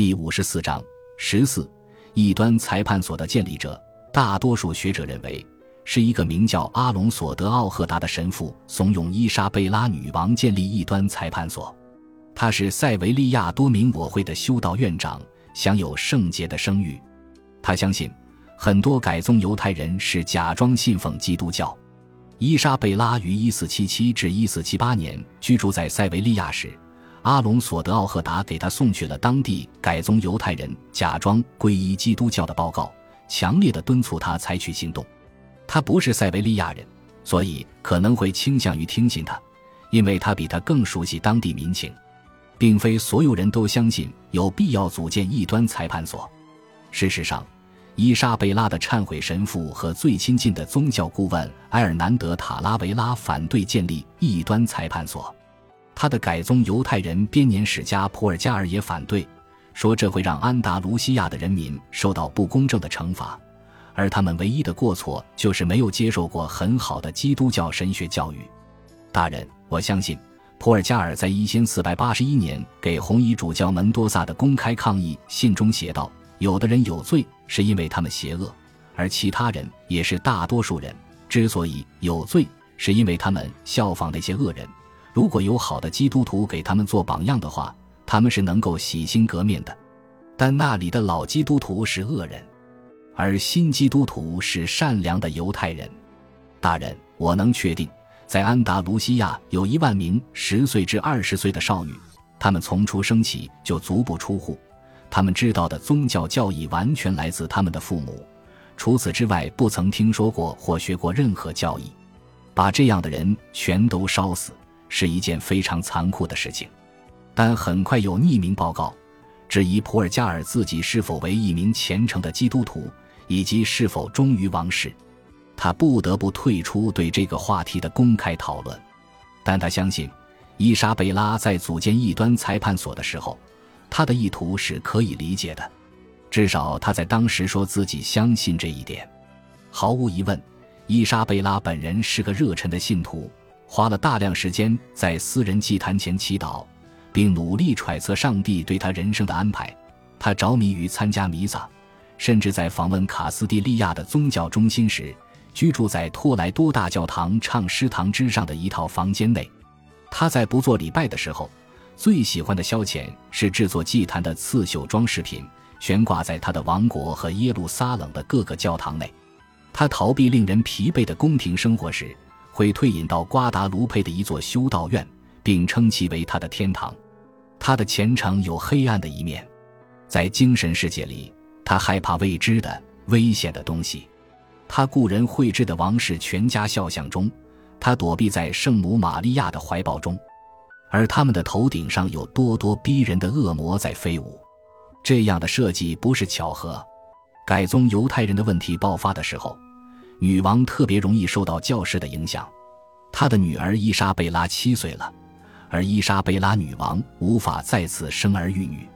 第五十四章十四异端裁判所的建立者，大多数学者认为是一个名叫阿隆索·德奥赫达的神父怂恿伊莎贝拉女王建立异端裁判所。他是塞维利亚多明我会的修道院长，享有圣洁的声誉。他相信很多改宗犹太人是假装信奉基督教。伊莎贝拉于一四七七至一四七八年居住在塞维利亚时，阿隆索·德奥赫达给他送去了当地改宗犹太人假装皈依基督教的报告，强烈的敦促他采取行动。他不是塞维利亚人，所以可能会倾向于听信他，因为他比他更熟悉当地民情。并非所有人都相信有必要组建异端裁判所。事实上。伊莎贝拉的忏悔神父和最亲近的宗教顾问埃尔南德·塔拉维拉反对建立异端裁判所，他的改宗犹太人编年史家普尔加尔也反对，说这会让安达卢西亚的人民受到不公正的惩罚，而他们唯一的过错就是没有接受过很好的基督教神学教育。大人，我相信普尔加尔在一千四百八十一年给红衣主教门多萨的公开抗议信中写道。有的人有罪，是因为他们邪恶；而其他人也是大多数人之所以有罪，是因为他们效仿那些恶人。如果有好的基督徒给他们做榜样的话，他们是能够洗心革面的。但那里的老基督徒是恶人，而新基督徒是善良的犹太人。大人，我能确定，在安达卢西亚有一万名十岁至二十岁的少女，她们从出生起就足不出户。他们知道的宗教教义完全来自他们的父母，除此之外不曾听说过或学过任何教义。把这样的人全都烧死是一件非常残酷的事情。但很快有匿名报告质疑普尔加尔自己是否为一名虔诚的基督徒，以及是否忠于王室。他不得不退出对这个话题的公开讨论。但他相信，伊莎贝拉在组建异端裁判所的时候。他的意图是可以理解的，至少他在当时说自己相信这一点。毫无疑问，伊莎贝拉本人是个热忱的信徒，花了大量时间在私人祭坛前祈祷，并努力揣测上帝对他人生的安排。他着迷于参加弥撒，甚至在访问卡斯蒂利亚的宗教中心时，居住在托莱多大教堂唱诗堂之上的一套房间内。他在不做礼拜的时候。最喜欢的消遣是制作祭坛的刺绣装饰品，悬挂在他的王国和耶路撒冷的各个教堂内。他逃避令人疲惫的宫廷生活时，会退隐到瓜达卢佩的一座修道院，并称其为他的天堂。他的前程有黑暗的一面，在精神世界里，他害怕未知的危险的东西。他雇人绘制的王室全家肖像中，他躲避在圣母玛利亚的怀抱中。而他们的头顶上有咄咄逼人的恶魔在飞舞，这样的设计不是巧合。改宗犹太人的问题爆发的时候，女王特别容易受到教士的影响。她的女儿伊莎贝拉七岁了，而伊莎贝拉女王无法再次生儿育女，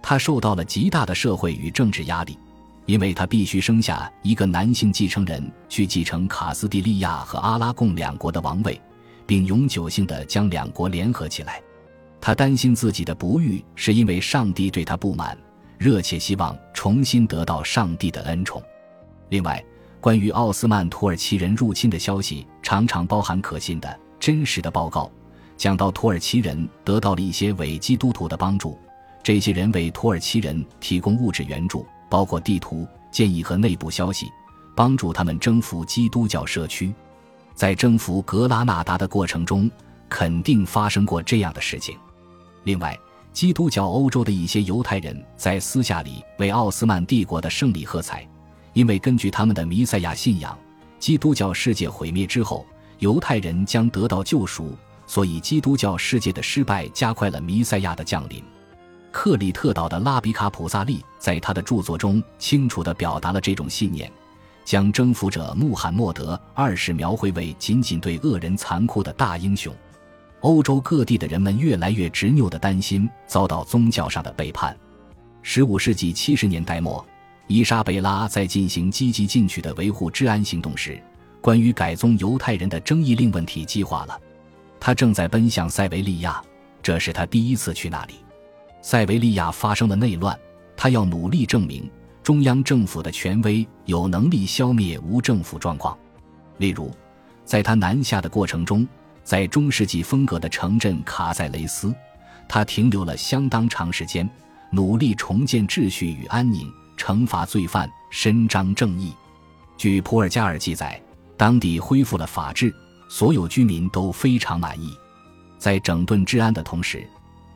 她受到了极大的社会与政治压力，因为她必须生下一个男性继承人去继承卡斯蒂利亚和阿拉贡两国的王位。并永久性的将两国联合起来。他担心自己的不育是因为上帝对他不满，热切希望重新得到上帝的恩宠。另外，关于奥斯曼土耳其人入侵的消息常常包含可信的、真实的报告，讲到土耳其人得到了一些伪基督徒的帮助。这些人为土耳其人提供物质援助，包括地图、建议和内部消息，帮助他们征服基督教社区。在征服格拉纳达的过程中，肯定发生过这样的事情。另外，基督教欧洲的一些犹太人在私下里为奥斯曼帝国的胜利喝彩，因为根据他们的弥赛亚信仰，基督教世界毁灭之后，犹太人将得到救赎，所以基督教世界的失败加快了弥赛亚的降临。克里特岛的拉比卡普萨利在他的著作中清楚地表达了这种信念。将征服者穆罕默德二世描绘为仅仅对恶人残酷的大英雄，欧洲各地的人们越来越执拗地担心遭到宗教上的背叛。十五世纪七十年代末，伊莎贝拉在进行积极进取的维护治安行动时，关于改宗犹太人的争议令问题激化了。他正在奔向塞维利亚，这是他第一次去那里。塞维利亚发生了内乱，他要努力证明中央政府的权威有能力消灭无政府状况。例如，在他南下的过程中，在中世纪风格的城镇卡塞雷斯，他停留了相当长时间，努力重建秩序与安宁，惩罚罪犯，伸张正义。据普尔加尔记载，当地恢复了法治，所有居民都非常满意。在整顿治安的同时，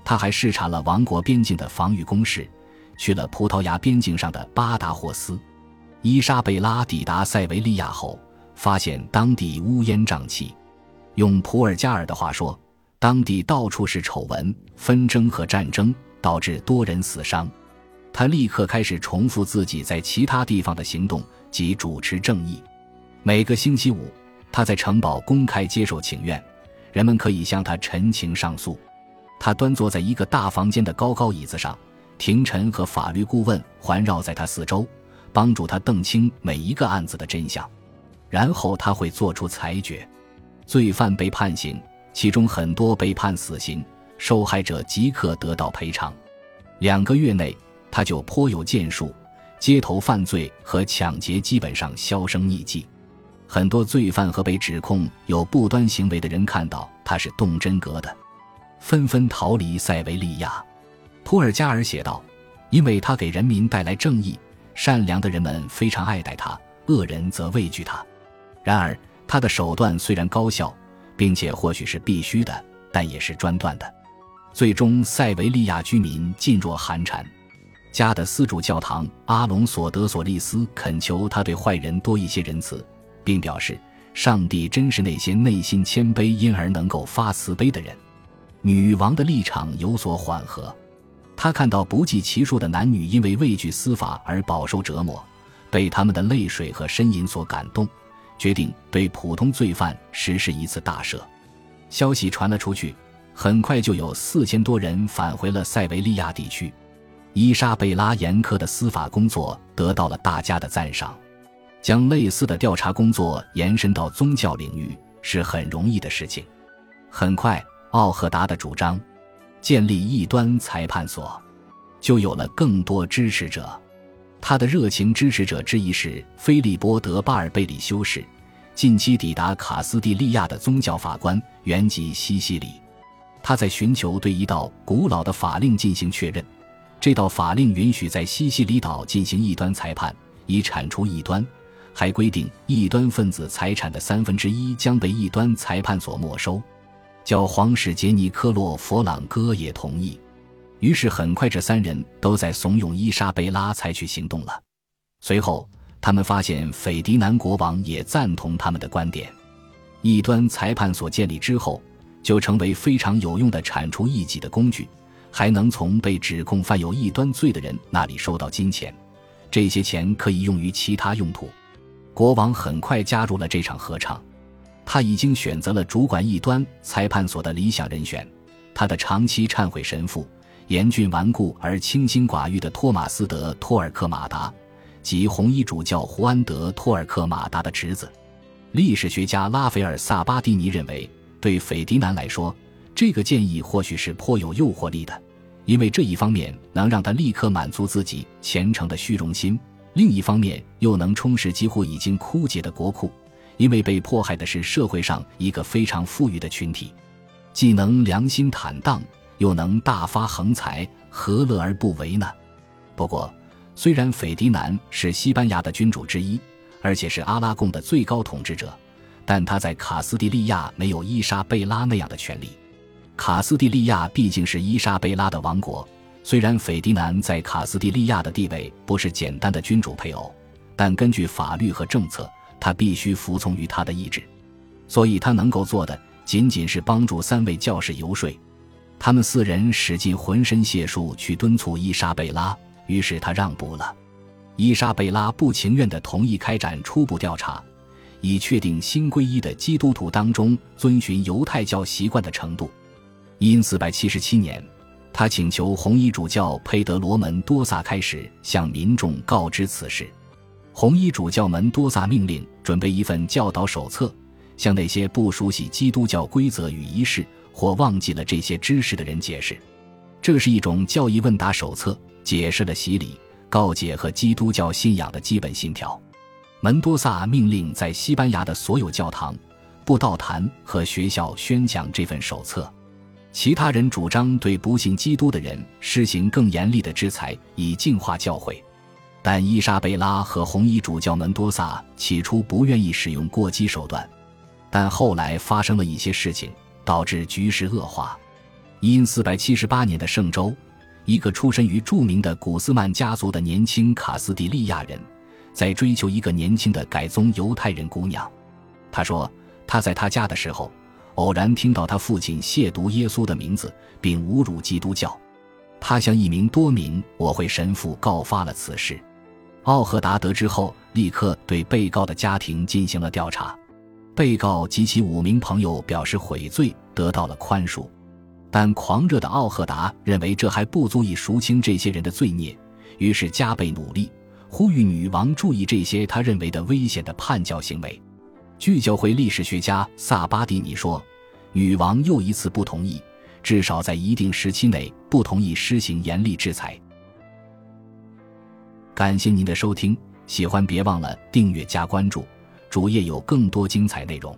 他还视察了王国边境的防御工事，去了葡萄牙边境上的巴达霍斯。伊莎贝拉抵达塞维利亚后，发现当地乌烟瘴气。用普尔加尔的话说，当地到处是丑闻、纷争和战争，导致多人死伤。他立刻开始重复自己在其他地方的行动，及主持正义。每个星期五，他在城堡公开接受请愿。人们可以向他陈情上诉。他端坐在一个大房间的高高椅子上，廷臣和法律顾问环绕在他四周，帮助他澄清每一个案子的真相。然后他会做出裁决。罪犯被判刑，其中很多被判死刑，受害者即刻得到赔偿。两个月内，他就颇有建树，街头犯罪和抢劫基本上销声匿迹。很多罪犯和被指控有不端行为的人看到他是动真格的，纷纷逃离塞维利亚。普尔加尔写道：“因为他给人民带来正义，善良的人们非常爱戴他，恶人则畏惧他。然而，他的手段虽然高效，并且或许是必须的，但也是专断的。最终，塞维利亚居民噤若寒蝉。加的私主教堂阿隆索德索利斯恳求他对坏人多一些仁慈。”并表示，上帝真是那些内心谦卑，因而能够发慈悲的人。女王的立场有所缓和，她看到不计其数的男女因为畏惧司法而饱受折磨，被他们的泪水和呻吟所感动，决定对普通罪犯实施一次大赦。消息传了出去，很快就有四千多人返回了塞维利亚地区。伊莎贝拉严苛的司法工作得到了大家的赞赏。将类似的调查工作延伸到宗教领域是很容易的事情。很快，奥赫达的主张建立异端裁判所就有了更多支持者。他的热情支持者之一是菲利波德巴尔贝里修士，近期抵达卡斯蒂利亚的宗教法官，原籍西西里。他在寻求对一道古老的法令进行确认。这道法令允许在西西里岛进行异端裁判，以铲除异端。还规定，异端分子财产的三分之一将被异端裁判所没收。教皇使杰尼科洛·佛朗哥也同意。于是，很快这三人都在怂恿伊莎贝拉采取行动了。随后，他们发现斐迪南国王也赞同他们的观点。异端裁判所建立之后，就成为非常有用的铲除异己的工具，还能从被指控犯有异端罪的人那里收到金钱。这些钱可以用于其他用途。国王很快加入了这场合唱，他已经选择了主管异端裁判所的理想人选，他的长期忏悔神父，严峻顽固而清心寡欲的托马斯·德·托尔克马达，及红衣主教胡安·德·托尔克马达的侄子。历史学家拉斐尔·萨巴蒂尼认为，对斐迪南来说，这个建议或许是颇有诱惑力的，因为这一方面能让他立刻满足自己虔诚的虚荣心。另一方面，又能充实几乎已经枯竭的国库，因为被迫害的是社会上一个非常富裕的群体，既能良心坦荡，又能大发横财，何乐而不为呢？不过，虽然斐迪南是西班牙的君主之一，而且是阿拉贡的最高统治者，但他在卡斯蒂利亚没有伊莎贝拉那样的权利。卡斯蒂利亚毕竟是伊莎贝拉的王国。虽然斐迪南在卡斯蒂利亚的地位不是简单的君主配偶，但根据法律和政策，他必须服从于他的意志，所以他能够做的仅仅是帮助三位教士游说。他们四人使尽浑身解数去敦促伊莎贝拉，于是他让步了。伊莎贝拉不情愿地同意开展初步调查，以确定新皈依的基督徒当中遵循犹太教习惯的程度。因四百七十七年。他请求红衣主教佩德罗门多萨开始向民众告知此事。红衣主教门多萨命令准备一份教导手册，向那些不熟悉基督教规则与仪式或忘记了这些知识的人解释。这是一种教义问答手册，解释了洗礼、告解和基督教信仰的基本信条。门多萨命令在西班牙的所有教堂、布道坛和学校宣讲这份手册。其他人主张对不信基督的人施行更严厉的制裁，以净化教会。但伊莎贝拉和红衣主教门多萨起初不愿意使用过激手段，但后来发生了一些事情，导致局势恶化。因四百七十八年的圣周，一个出身于著名的古斯曼家族的年轻卡斯蒂利亚人，在追求一个年轻的改宗犹太人姑娘。他说，他在他家的时候，偶然听到他父亲亵渎耶稣的名字，并侮辱基督教。他向一名多名我会神父告发了此事。奥赫达得知后，立刻对被告的家庭进行了调查。被告及其五名朋友表示悔罪，得到了宽恕。但狂热的奥赫达认为这还不足以赎清这些人的罪孽，于是加倍努力，呼吁女王注意这些他认为的危险的叛教行为。据教会历史学家萨巴蒂尼说，女王又一次不同意，至少在一定时期内不同意施行严厉制裁。感谢您的收听，喜欢别忘了订阅加关注，主页有更多精彩内容。